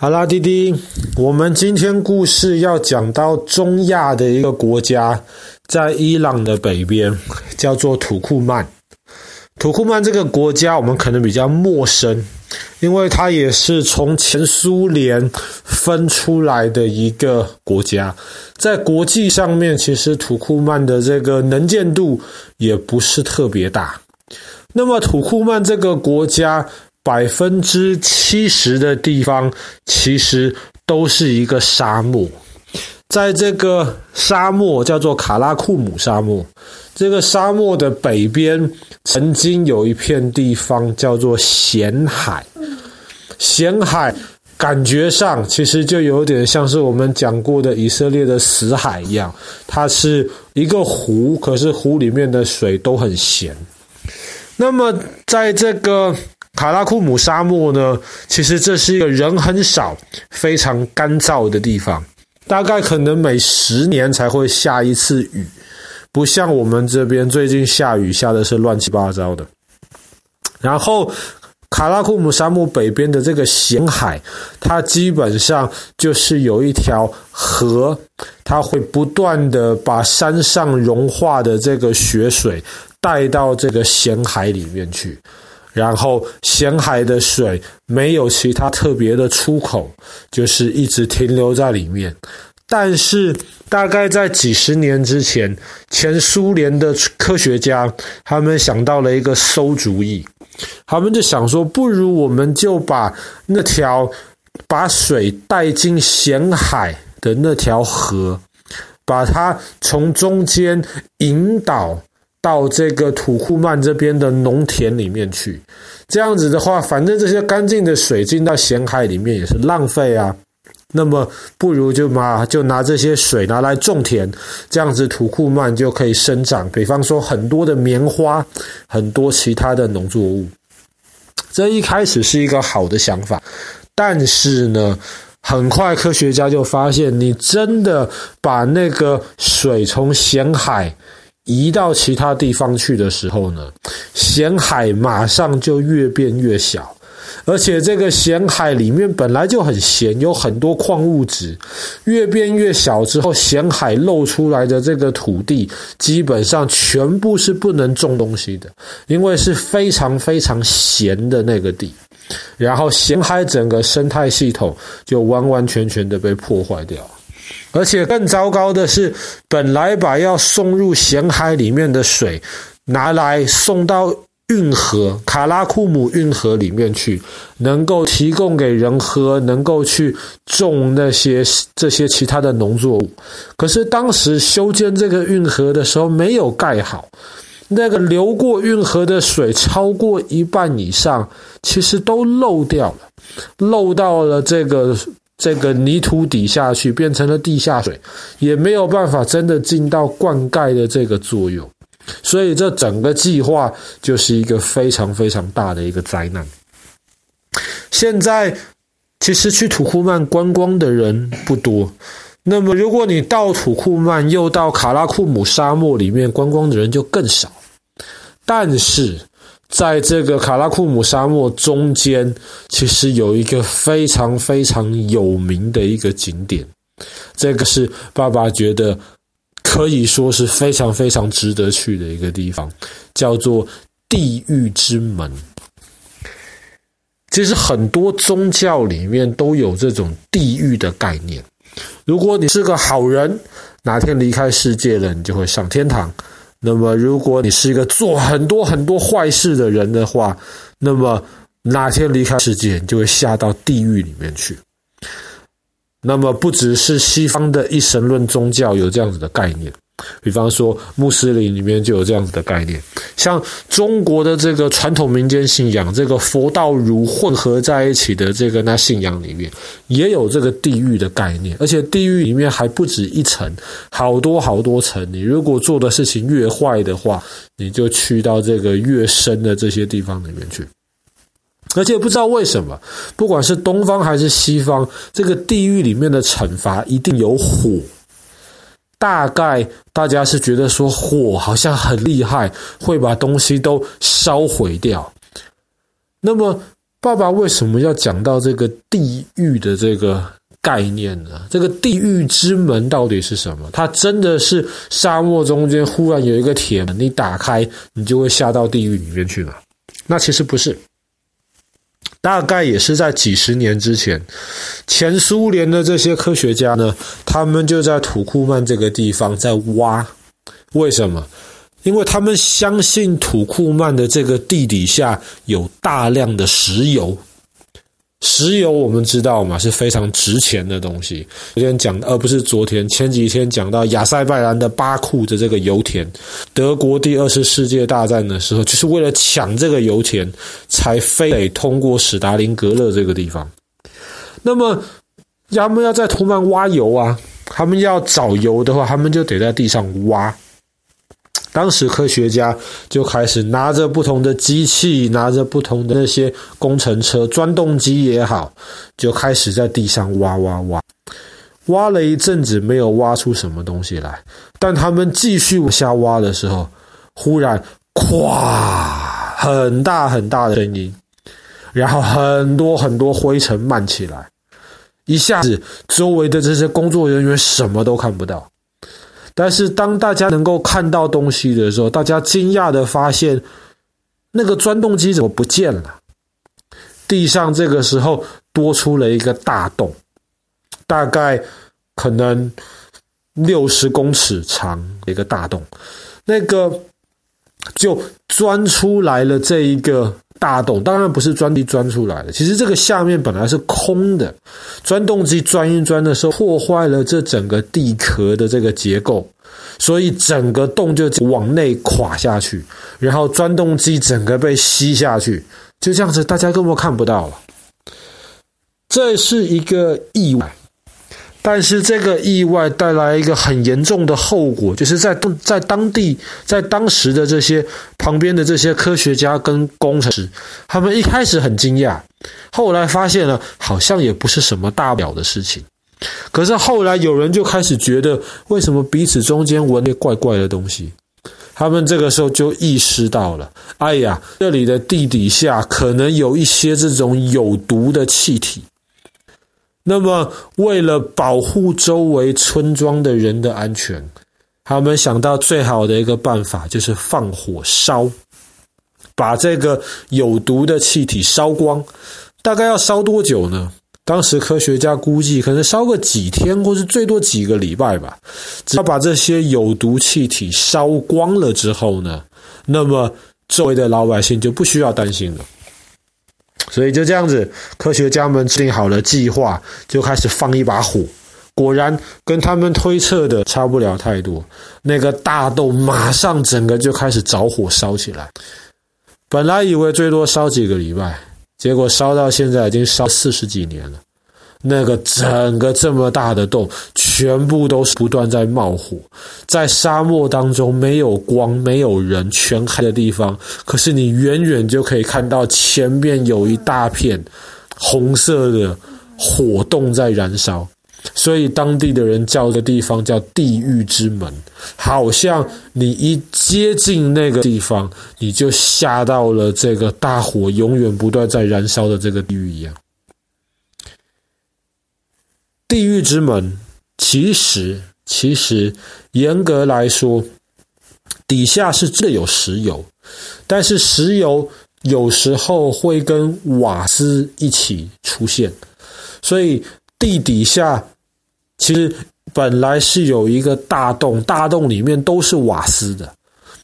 好啦，弟弟，我们今天故事要讲到中亚的一个国家，在伊朗的北边，叫做土库曼。土库曼这个国家，我们可能比较陌生，因为它也是从前苏联分出来的一个国家，在国际上面，其实土库曼的这个能见度也不是特别大。那么，土库曼这个国家。百分之七十的地方其实都是一个沙漠，在这个沙漠叫做卡拉库姆沙漠，这个沙漠的北边曾经有一片地方叫做咸海，咸海感觉上其实就有点像是我们讲过的以色列的死海一样，它是一个湖，可是湖里面的水都很咸。那么在这个卡拉库姆沙漠呢，其实这是一个人很少、非常干燥的地方，大概可能每十年才会下一次雨，不像我们这边最近下雨下的是乱七八糟的。然后，卡拉库姆沙漠北边的这个咸海，它基本上就是有一条河，它会不断的把山上融化的这个雪水带到这个咸海里面去。然后咸海的水没有其他特别的出口，就是一直停留在里面。但是大概在几十年之前，前苏联的科学家他们想到了一个馊主意，他们就想说，不如我们就把那条把水带进咸海的那条河，把它从中间引导。到这个土库曼这边的农田里面去，这样子的话，反正这些干净的水进到咸海里面也是浪费啊。那么不如就拿就拿这些水拿来种田，这样子土库曼就可以生长。比方说很多的棉花，很多其他的农作物。这一开始是一个好的想法，但是呢，很快科学家就发现，你真的把那个水从咸海。移到其他地方去的时候呢，咸海马上就越变越小，而且这个咸海里面本来就很咸，有很多矿物质，越变越小之后，咸海露出来的这个土地基本上全部是不能种东西的，因为是非常非常咸的那个地，然后咸海整个生态系统就完完全全的被破坏掉。而且更糟糕的是，本来把要送入咸海里面的水拿来送到运河卡拉库姆运河里面去，能够提供给人喝，能够去种那些这些其他的农作物。可是当时修建这个运河的时候没有盖好，那个流过运河的水超过一半以上，其实都漏掉了，漏到了这个。这个泥土底下去变成了地下水，也没有办法真的进到灌溉的这个作用，所以这整个计划就是一个非常非常大的一个灾难。现在其实去土库曼观光的人不多，那么如果你到土库曼又到卡拉库姆沙漠里面观光的人就更少，但是。在这个卡拉库姆沙漠中间，其实有一个非常非常有名的一个景点，这个是爸爸觉得可以说是非常非常值得去的一个地方，叫做地狱之门。其实很多宗教里面都有这种地狱的概念。如果你是个好人，哪天离开世界了，你就会上天堂。那么，如果你是一个做很多很多坏事的人的话，那么哪天离开世界，你就会下到地狱里面去。那么，不只是西方的一神论宗教有这样子的概念。比方说，穆斯林里面就有这样子的概念，像中国的这个传统民间信仰，这个佛道儒混合在一起的这个那信仰里面，也有这个地狱的概念，而且地狱里面还不止一层，好多好多层。你如果做的事情越坏的话，你就去到这个越深的这些地方里面去。而且不知道为什么，不管是东方还是西方，这个地狱里面的惩罚一定有火。大概大家是觉得说火好像很厉害，会把东西都烧毁掉。那么爸爸为什么要讲到这个地狱的这个概念呢？这个地狱之门到底是什么？它真的是沙漠中间忽然有一个铁门，你打开，你就会下到地狱里面去吗？那其实不是。大概也是在几十年之前，前苏联的这些科学家呢，他们就在土库曼这个地方在挖。为什么？因为他们相信土库曼的这个地底下有大量的石油。石油我们知道嘛，是非常值钱的东西。昨天讲，而不是昨天，前几天讲到亚塞拜然的巴库的这个油田，德国第二次世界大战的时候，就是为了抢这个油田，才非得通过史达林格勒这个地方。那么，他们要在土曼挖油啊，他们要找油的话，他们就得在地上挖。当时科学家就开始拿着不同的机器，拿着不同的那些工程车、钻洞机也好，就开始在地上挖挖挖，挖了一阵子没有挖出什么东西来。但他们继续往下挖的时候，忽然“咵”很大很大的声音，然后很多很多灰尘漫起来，一下子周围的这些工作人员什么都看不到。但是当大家能够看到东西的时候，大家惊讶地发现，那个钻洞机怎么不见了？地上这个时候多出了一个大洞，大概可能六十公尺长一个大洞，那个就钻出来了这一个。大洞当然不是钻地钻出来的，其实这个下面本来是空的，钻洞机钻一钻的时候破坏了这整个地壳的这个结构，所以整个洞就往内垮下去，然后钻洞机整个被吸下去，就这样子，大家根本看不到了。这是一个意外。但是这个意外带来一个很严重的后果，就是在在当地，在当时的这些旁边的这些科学家跟工程师，他们一开始很惊讶，后来发现了好像也不是什么大不了的事情。可是后来有人就开始觉得，为什么彼此中间闻那怪怪的东西？他们这个时候就意识到了，哎呀，这里的地底下可能有一些这种有毒的气体。那么，为了保护周围村庄的人的安全，他们想到最好的一个办法就是放火烧，把这个有毒的气体烧光。大概要烧多久呢？当时科学家估计，可能烧个几天，或是最多几个礼拜吧。只要把这些有毒气体烧光了之后呢，那么周围的老百姓就不需要担心了。所以就这样子，科学家们制定好了计划，就开始放一把火。果然跟他们推测的差不了太多，那个大豆马上整个就开始着火烧起来。本来以为最多烧几个礼拜，结果烧到现在已经烧四十几年了。那个整个这么大的洞，全部都是不断在冒火，在沙漠当中没有光、没有人、全黑的地方，可是你远远就可以看到前面有一大片红色的火洞在燃烧，所以当地的人叫这地方叫地狱之门，好像你一接近那个地方，你就下到了这个大火永远不断在燃烧的这个地狱一样。地狱之门，其实其实严格来说，底下是真有石油，但是石油有时候会跟瓦斯一起出现，所以地底下其实本来是有一个大洞，大洞里面都是瓦斯的。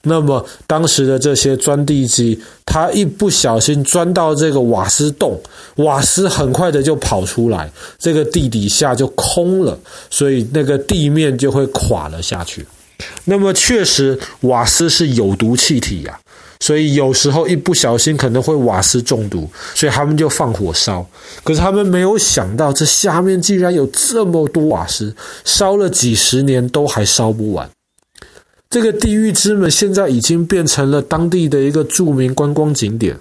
那么当时的这些钻地机，它一不小心钻到这个瓦斯洞，瓦斯很快的就跑出来，这个地底下就空了，所以那个地面就会垮了下去。那么确实，瓦斯是有毒气体呀，所以有时候一不小心可能会瓦斯中毒，所以他们就放火烧。可是他们没有想到，这下面竟然有这么多瓦斯，烧了几十年都还烧不完。这个地狱之门现在已经变成了当地的一个著名观光景点，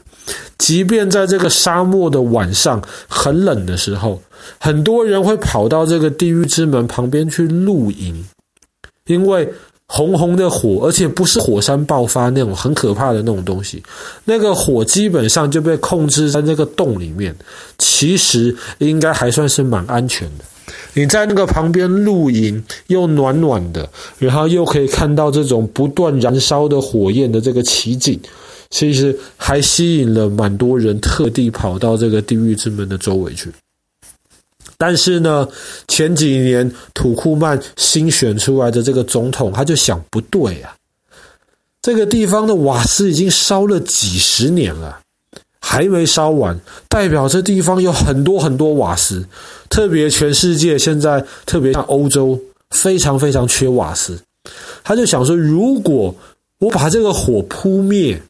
即便在这个沙漠的晚上很冷的时候，很多人会跑到这个地狱之门旁边去露营，因为红红的火，而且不是火山爆发那种很可怕的那种东西。那个火基本上就被控制在那个洞里面，其实应该还算是蛮安全的。你在那个旁边露营，又暖暖的，然后又可以看到这种不断燃烧的火焰的这个奇景，其实还吸引了蛮多人特地跑到这个地狱之门的周围去。但是呢，前几年土库曼新选出来的这个总统，他就想不对啊，这个地方的瓦斯已经烧了几十年了，还没烧完，代表这地方有很多很多瓦斯，特别全世界现在，特别像欧洲，非常非常缺瓦斯。他就想说，如果我把这个火扑灭，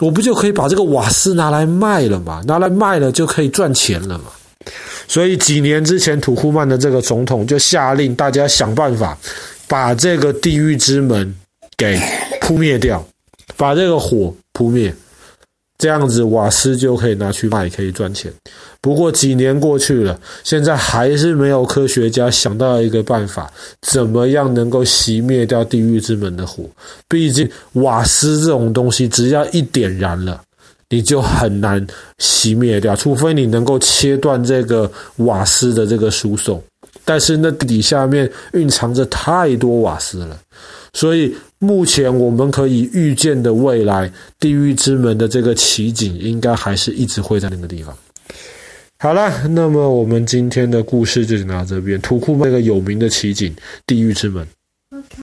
我不就可以把这个瓦斯拿来卖了吗？拿来卖了就可以赚钱了嘛。所以几年之前，土库曼的这个总统就下令大家想办法把这个地狱之门给扑灭掉，把这个火扑灭，这样子瓦斯就可以拿去卖，可以赚钱。不过几年过去了，现在还是没有科学家想到一个办法，怎么样能够熄灭掉地狱之门的火？毕竟瓦斯这种东西，只要一点燃了。你就很难熄灭掉，除非你能够切断这个瓦斯的这个输送。但是那底下面蕴藏着太多瓦斯了，所以目前我们可以预见的未来，地狱之门的这个奇景应该还是一直会在那个地方。好了，那么我们今天的故事就讲到这边，图库曼那个有名的奇景——地狱之门。